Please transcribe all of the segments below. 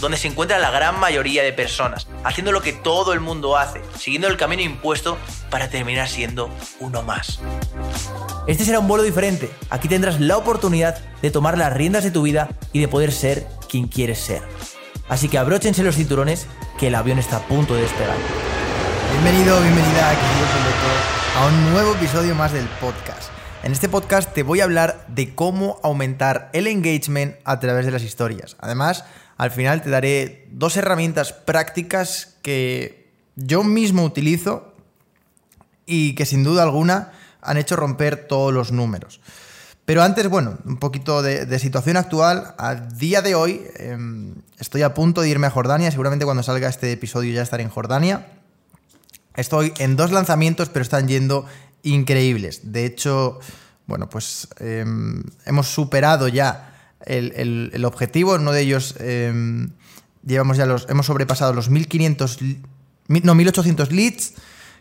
donde se encuentra la gran mayoría de personas, haciendo lo que todo el mundo hace, siguiendo el camino impuesto para terminar siendo uno más. Este será un vuelo diferente. Aquí tendrás la oportunidad de tomar las riendas de tu vida y de poder ser quien quieres ser. Así que abróchense los cinturones que el avión está a punto de despegar. Bienvenido, bienvenida, querido a un nuevo episodio más del podcast. En este podcast te voy a hablar de cómo aumentar el engagement a través de las historias. Además, al final te daré dos herramientas prácticas que yo mismo utilizo y que sin duda alguna han hecho romper todos los números. Pero antes, bueno, un poquito de, situación actual. A día de hoy em, estoy a punto de irme a Jordania. Seguramente cuando salga este episodio ya estaré en Jordania. Estoy en dos lanzamientos, pero están yendo increíbles. De hecho, bueno, pues em, hemos superado ya el, objetivo. En uno de ellos em, llevamos ya los, hemos sobrepasado los 1500, no, 1800 leads,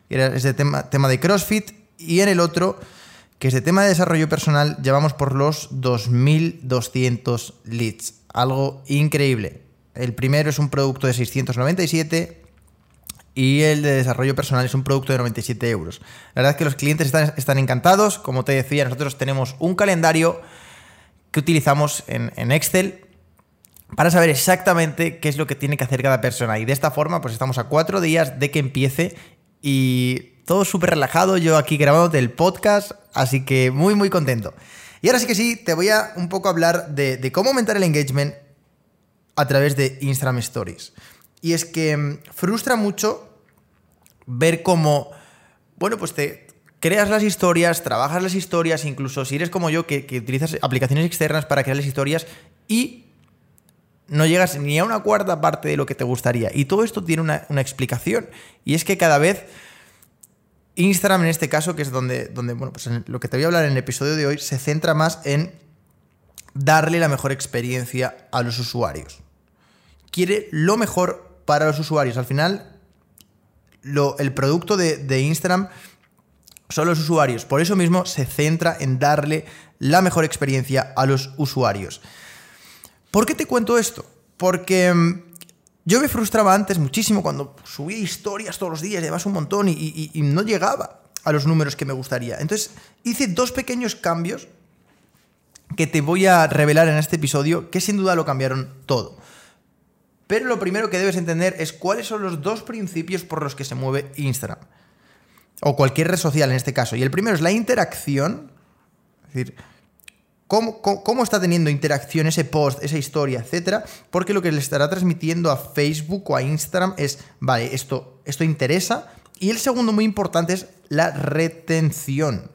que es de tema, tema de CrossFit, y en el otro, que es de tema de desarrollo personal, llevamos por los 2200 leads. Algo increíble. El primero es un producto de 697 y el de desarrollo personal es un producto de 97 euros. La verdad es que los clientes están, están encantados. Como te decía, nosotros tenemos un calendario que utilizamos en, Excel para saber exactamente qué es lo que tiene que hacer cada persona. Y de esta forma, pues estamos a cuatro días de que empiece y todo súper relajado. Yo aquí grabando el podcast, así que muy, muy contento. Y ahora sí que sí, te voy a un poco hablar de, de cómo aumentar el engagement a través de Instagram Stories. Y es que mm, frustra mucho ver cómo, bueno, pues te, creas las historias, trabajas las historias, incluso si eres como yo, que, utilizas aplicaciones externas para crear las historias y no llegas ni a una cuarta parte de lo que te gustaría. Y todo esto tiene una, explicación. Y es que cada vez Instagram, en este caso, que es donde, donde bueno, pues lo que te voy a hablar en el episodio de hoy, se centra más en darle la mejor experiencia a los usuarios. Quiere lo mejor para los usuarios. Al final, el producto de Instagram son los usuarios. Por eso mismo se centra en darle la mejor experiencia a los usuarios. ¿Por qué te cuento esto? Porque mm, yo me frustraba antes muchísimo cuando subía historias todos los días, llevas un montón y, no llegaba a los números que me gustaría. Entonces hice dos pequeños cambios que te voy a revelar en este episodio que sin duda lo cambiaron todo. Pero lo primero que debes entender es cuáles son los dos principios por los que se mueve Instagram o cualquier red social en este caso. Y el primero es la interacción, es decir, cómo, está teniendo interacción ese post, esa historia, etcétera, porque lo que le estará transmitiendo a Facebook o a Instagram es, vale, esto, esto interesa. Y el segundo muy importante es la retención.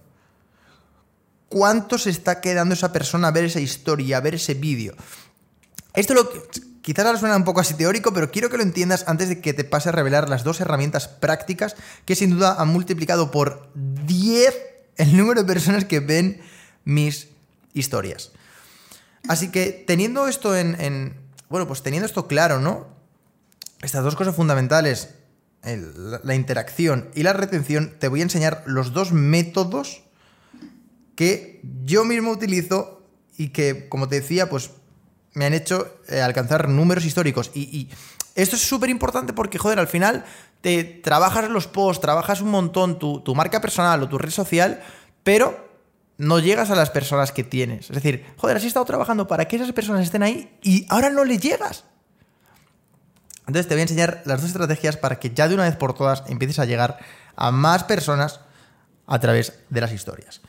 ¿Cuánto se está quedando esa persona a ver esa historia, a ver ese vídeo? Esto lo que Quizás ahora suena un poco así teórico, pero quiero que lo entiendas antes de que te pase a revelar las dos herramientas prácticas que sin duda han multiplicado por 10 el número de personas que ven mis historias. Así que teniendo esto en, bueno, pues teniendo esto claro, ¿no? Estas dos cosas fundamentales, la interacción y la retención, te voy a enseñar los dos métodos que yo mismo utilizo y que, como te decía, pues me han hecho eh, alcanzar números históricos. Y, esto es súper importante porque, joder, al final te trabajas los posts, trabajas un montón tu, marca personal o tu red social, pero no llegas a las personas que tienes. Es decir, joder, has estado trabajando para que esas personas estén ahí y ahora no le llegas. Entonces te voy a enseñar las dos estrategias para que ya de una vez por todas empieces a llegar a más personas a través de las historias.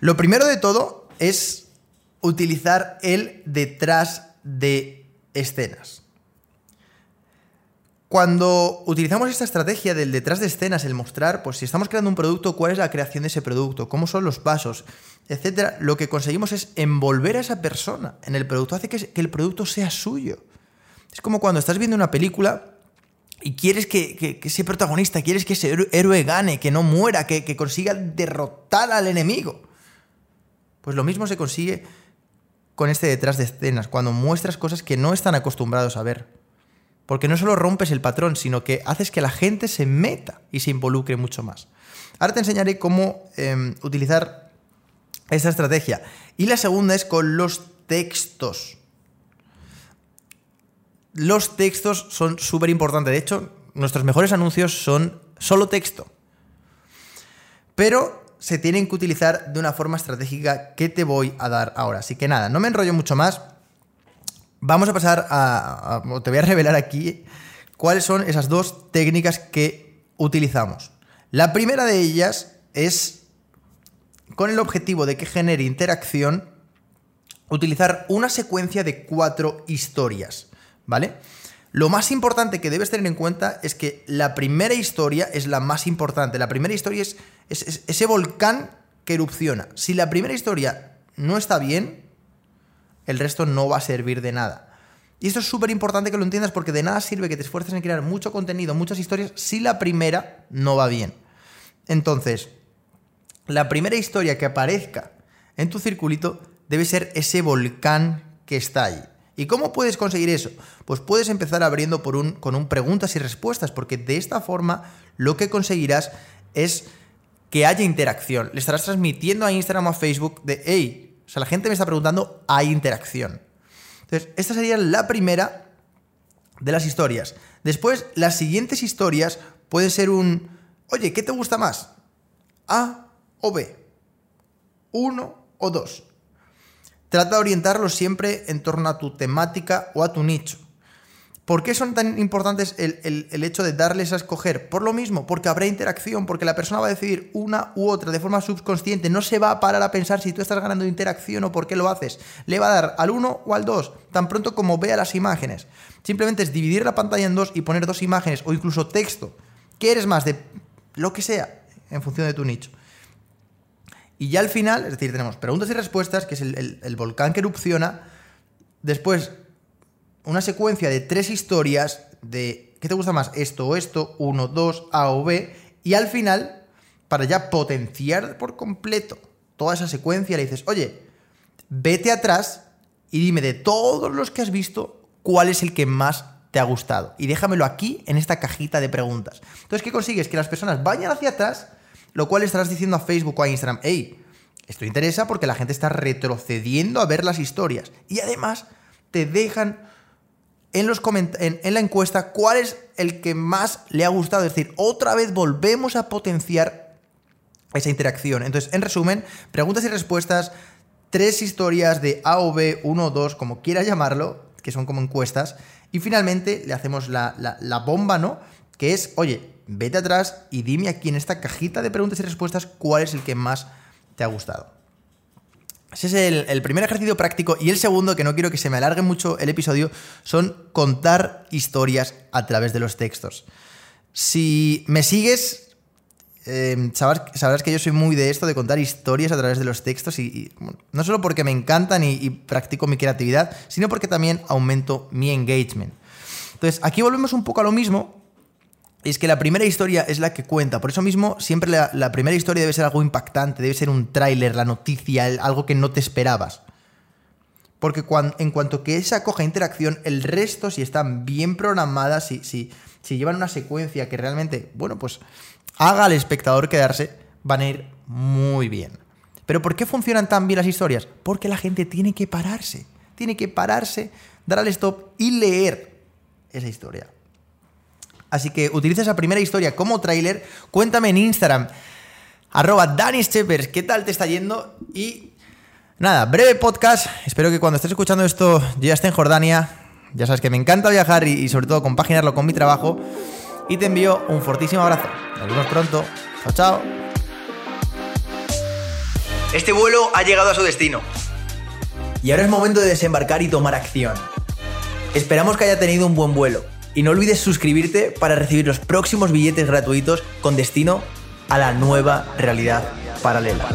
Lo primero de todo es utilizar el detrás de escenas. Cuando utilizamos esta estrategia del detrás de escenas, el mostrar, pues si estamos creando un producto, cuál es la creación de ese producto, cómo son los pasos, etcétera, lo que conseguimos es envolver a esa persona en el producto, hace que, el producto sea suyo. Es como cuando estás viendo una película y quieres que, ese protagonista, quieres que ese héroe gane, que no muera, que, que consiga derrotar al enemigo. Pues lo mismo se consigue con este detrás de escenas, cuando muestras cosas que no están acostumbrados a ver. Porque no solo rompes el patrón, sino que haces que la gente se meta y se involucre mucho más. Ahora te enseñaré cómo em, utilizar esta estrategia. Y la segunda es con los textos. Los textos son súper importantes. De hecho, nuestros mejores anuncios son solo texto. Pero se tienen que utilizar de una forma estratégica que te voy a dar ahora. Así que nada, no me enrollo mucho más. Vamos a pasar a, te voy a revelar aquí cuáles son esas dos técnicas que utilizamos. La primera de ellas es con el objetivo de que genere interacción, utilizar una secuencia de cuatro historias, ¿vale? Lo más importante que debes tener en cuenta es que la primera historia es la más importante. La primera historia es, ese volcán que erupciona. Si la primera historia no está bien, el resto no va a servir de nada. Y esto es súper importante que lo entiendas porque de nada sirve que te esfuerces en crear mucho contenido, muchas historias, si la primera no va bien. Entonces, la primera historia que aparezca en tu circulito debe ser ese volcán que está ahí. ¿Y cómo puedes conseguir eso? Pues puedes empezar abriendo por un, con un preguntas y respuestas, porque de esta forma lo que conseguirás es que haya interacción. Le estarás transmitiendo a Instagram o a Facebook de, hey, o sea, la gente me está preguntando, hay interacción. Entonces, esta sería la primera de las historias. Después, las siguientes historias pueden ser un, oye, ¿qué te gusta más? ¿A o B? ¿Uno o dos? Trata de orientarlo siempre en torno a tu temática o a tu nicho. ¿Por qué son tan importantes el, hecho de darles a escoger? Por lo mismo, porque habrá interacción, porque la persona va a decidir una u otra de forma subconsciente, no se va a parar a pensar si tú estás ganando interacción o por qué lo haces. Le va a dar al uno o al dos, tan pronto como vea las imágenes. Simplemente es dividir la pantalla en dos y poner dos imágenes o incluso texto. ¿Qué eres más? De lo que sea, en función de tu nicho. Y ya al final, es decir, tenemos preguntas y respuestas, que es el, volcán que erupciona. Después, una secuencia de tres historias de ¿qué te gusta más? Esto o esto, uno, dos, A o B. Y al final, para ya potenciar por completo toda esa secuencia, le dices, oye, vete atrás y dime de todos los que has visto, cuál es el que más te ha gustado. Y déjamelo aquí en esta cajita de preguntas. Entonces, ¿qué consigues? Que las personas vayan hacia atrás lo cual estarás diciendo a Facebook o a Instagram, hey, esto interesa porque la gente está retrocediendo a ver las historias. Y además te dejan en, los en, la encuesta cuál es el que más le ha gustado. Es decir, otra vez volvemos a potenciar esa interacción. Entonces, en resumen, preguntas y respuestas, tres historias de A o B, 1 o 2, como quieras llamarlo, que son como encuestas. Y finalmente le hacemos la, la bomba, ¿no? Que es, oye, vete atrás y dime aquí en esta cajita de preguntas y respuestas cuál es el que más te ha gustado. Ese es el, primer ejercicio práctico. Y el segundo, que no quiero que se me alargue mucho el episodio, son contar historias a través de los textos. Si me sigues, em, sabrás, que yo soy muy de esto, de contar historias a través de los textos. Y, no solo porque me encantan y practico mi creatividad, sino porque también aumento mi engagement. Entonces, aquí volvemos un poco a lo mismo, es que la primera historia es la que cuenta. Por eso mismo, siempre la, primera historia debe ser algo impactante, debe ser un tráiler, la noticia, algo que no te esperabas. Porque en cuanto que esa coja interacción, el resto, si están bien programadas, si, si, si llevan una secuencia que realmente, bueno, pues haga al espectador quedarse, van a ir muy bien. Pero ¿por qué funcionan tan bien las historias? Porque la gente tiene que pararse. Tiene que pararse, dar al stop y leer esa historia. Así que utiliza esa primera historia como tráiler. Cuéntame en Instagram, arroba ¿qué tal te está yendo? Y nada, breve podcast. Espero que cuando estés escuchando esto yo ya esté en Jordania. Ya sabes que me encanta viajar y, sobre todo compaginarlo con mi trabajo. Y te envío un fortísimo abrazo. Nos vemos pronto. Chao, chao. Este vuelo ha llegado a su destino. Y ahora es momento de desembarcar y tomar acción. Esperamos que haya tenido un buen vuelo y no olvides suscribirte para recibir los próximos billetes gratuitos con destino a la nueva realidad paralela.